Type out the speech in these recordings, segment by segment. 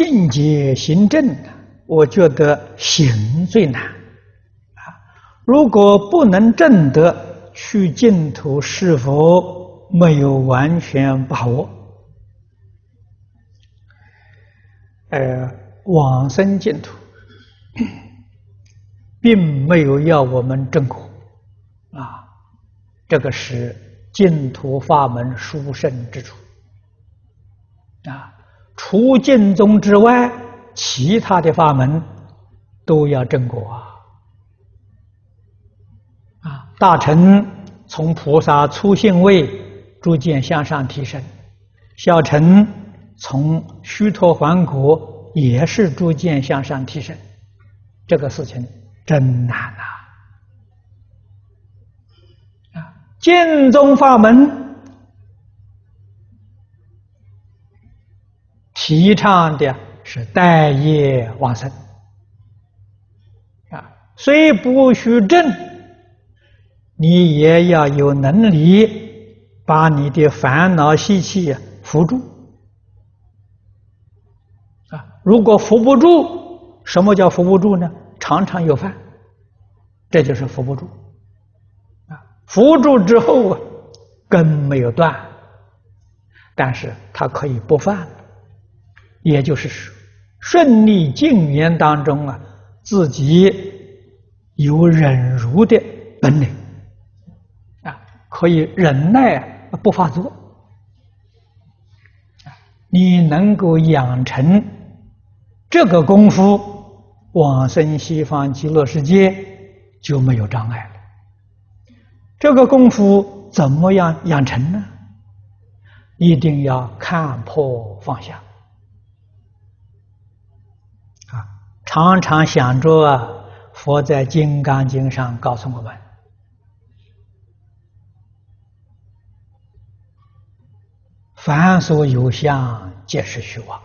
信解行正，我觉得行最难啊！如果不能证得去净土，是否没有完全把握？呃，往生净土，并没有要我们证果啊，这个是净土法门殊胜之处啊。除净宗之外，其他的法门都要证果啊！啊，大乘从菩萨初信位逐渐向上提升，小乘从须陀洹果也是逐渐向上提升，这个事情真难啊！啊，净宗法门。提倡的是待业往生啊，虽不许证，你也要有能力把你的烦恼习气扶住啊。如果扶不住，什么叫扶不住呢？常常有犯，这就是扶不住啊。扶住之后啊，根没有断，但是它可以不犯。也就是说，顺利境缘当中啊，自己有忍辱的本领啊，可以忍耐不发作。你能够养成这个功夫，往生西方极乐世界就没有障碍了。这个功夫怎么样养成呢？一定要看破放下。常常想着，佛在《金刚经》上告诉我们：“凡所有相，皆是虚妄。”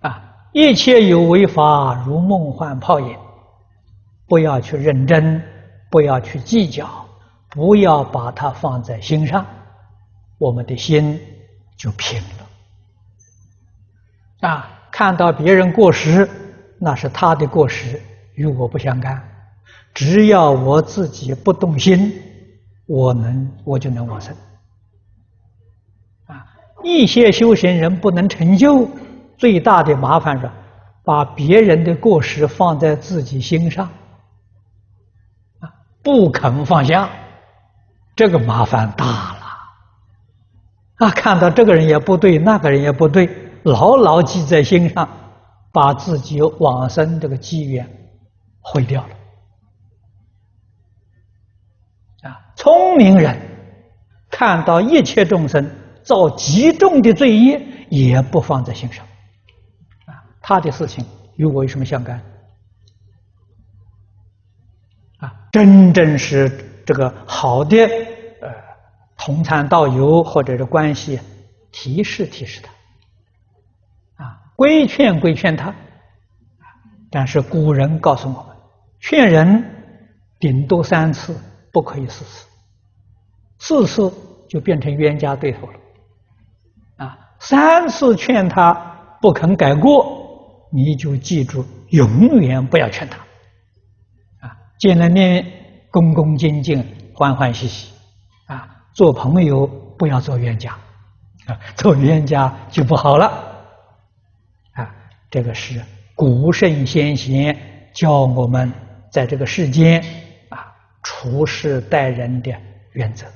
啊，一切有为法，如梦幻泡影。不要去认真，不要去计较，不要把它放在心上，我们的心就平了。啊，看到别人过失。那是他的过失，与我不相干。只要我自己不动心，我能我就能往生。啊，一些修行人不能成就，最大的麻烦是把别人的过失放在自己心上，啊，不肯放下，这个麻烦大了。啊，看到这个人也不对，那个人也不对，牢牢记在心上。把自己往生这个机缘毁掉了啊！聪明人看到一切众生造极重的罪业，也不放在心上啊！他的事情与我有什么相干啊？真正是这个好的呃同参道友或者是关系，提示提示他。规劝规劝他，但是古人告诉我们，劝人顶多三次，不可以四次，四次就变成冤家对头了。啊，三次劝他不肯改过，你就记住，永远不要劝他。啊，见了面恭恭敬敬、欢欢喜喜，啊，做朋友不要做冤家，啊，做冤家就不好了。这个是古圣先贤教我们在这个世间啊处事待人的原则。